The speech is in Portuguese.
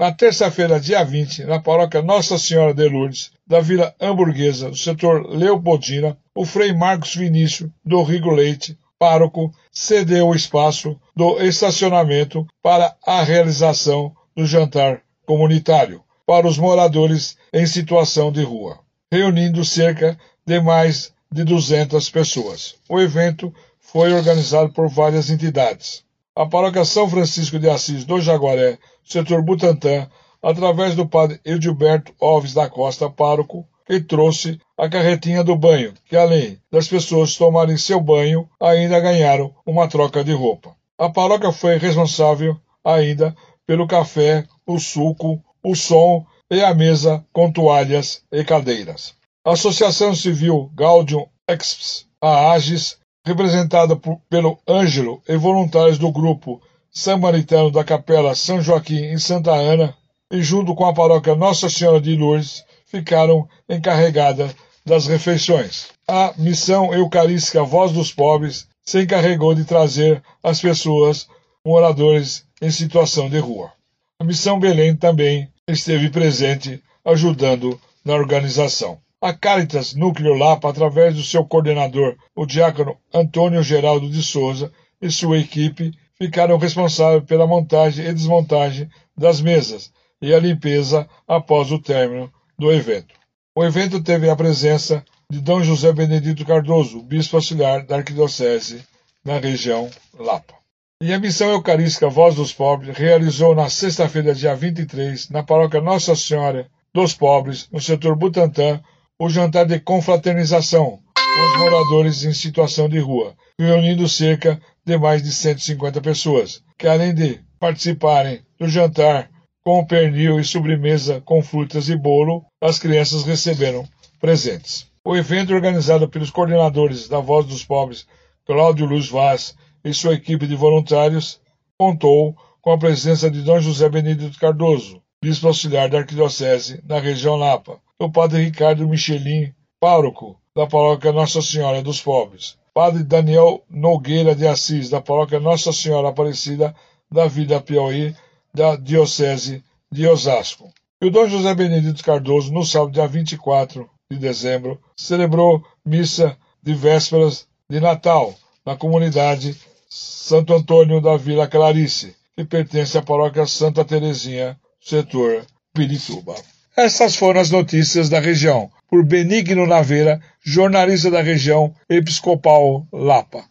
Na terça-feira, dia 20, na paróquia Nossa Senhora de Lourdes, da Vila Hamburguesa, do setor Leopoldina, o Frei Marcos Vinícius do Rigo Leite, pároco, cedeu o espaço do estacionamento para a realização do jantar comunitário para os moradores em situação de rua, reunindo cerca de mais de 200 pessoas. O evento foi organizado por várias entidades. A paróquia São Francisco de Assis do Jaguaré, setor Butantã, através do padre Edilberto Alves da Costa, pároco, que trouxe a carretinha do banho, que além das pessoas tomarem seu banho, ainda ganharam uma troca de roupa. A paróquia foi responsável ainda pelo café, o suco, o som e a mesa com toalhas e cadeiras. A Associação Civil Gaudium Exps, a AGES, representada por, pelo Ângelo e voluntários do grupo Samaritano da Capela São Joaquim em Santa Ana, e junto com a paróquia Nossa Senhora de Lourdes, ficaram encarregadas das refeições. A missão eucarística Voz dos Pobres se encarregou de trazer as pessoas moradores em situação de rua. A missão Belém também esteve presente ajudando na organização. A Caritas Núcleo Lapa, através do seu coordenador, o diácono Antônio Geraldo de Souza, e sua equipe, ficaram responsáveis pela montagem e desmontagem das mesas e a limpeza após o término do evento. O evento teve a presença de Dom José Benedito Cardoso, bispo auxiliar da Arquidiocese na região Lapa. E a missão eucarística Voz dos Pobres realizou na sexta-feira, dia 23, na paróquia Nossa Senhora dos Pobres, no setor Butantã, o jantar de confraternização com os moradores em situação de rua, reunindo cerca de mais de 150 pessoas, que além de participarem do jantar com pernil e sobremesa com frutas e bolo, as crianças receberam presentes. O evento organizado pelos coordenadores da Voz dos Pobres, Cláudio Luz Vaz e sua equipe de voluntários contou com a presença de Dom José Benedito Cardoso, bispo auxiliar da Arquidiocese na região Lapa, o padre Ricardo Michelin, pároco da paróquia Nossa Senhora dos Pobres, padre Daniel Nogueira de Assis, da paróquia Nossa Senhora Aparecida da Vila Piauí, da Diocese de Osasco. E o Dom José Benedito Cardoso, no sábado, dia 24 de dezembro, celebrou missa de vésperas de Natal na comunidade Santo Antônio da Vila Clarice, que pertence à paróquia Santa Terezinha, setor Pirituba. Essas foram as notícias da região, por Benigno Naveira, jornalista da região Episcopal Lapa.